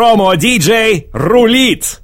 Промо-диджей рулит!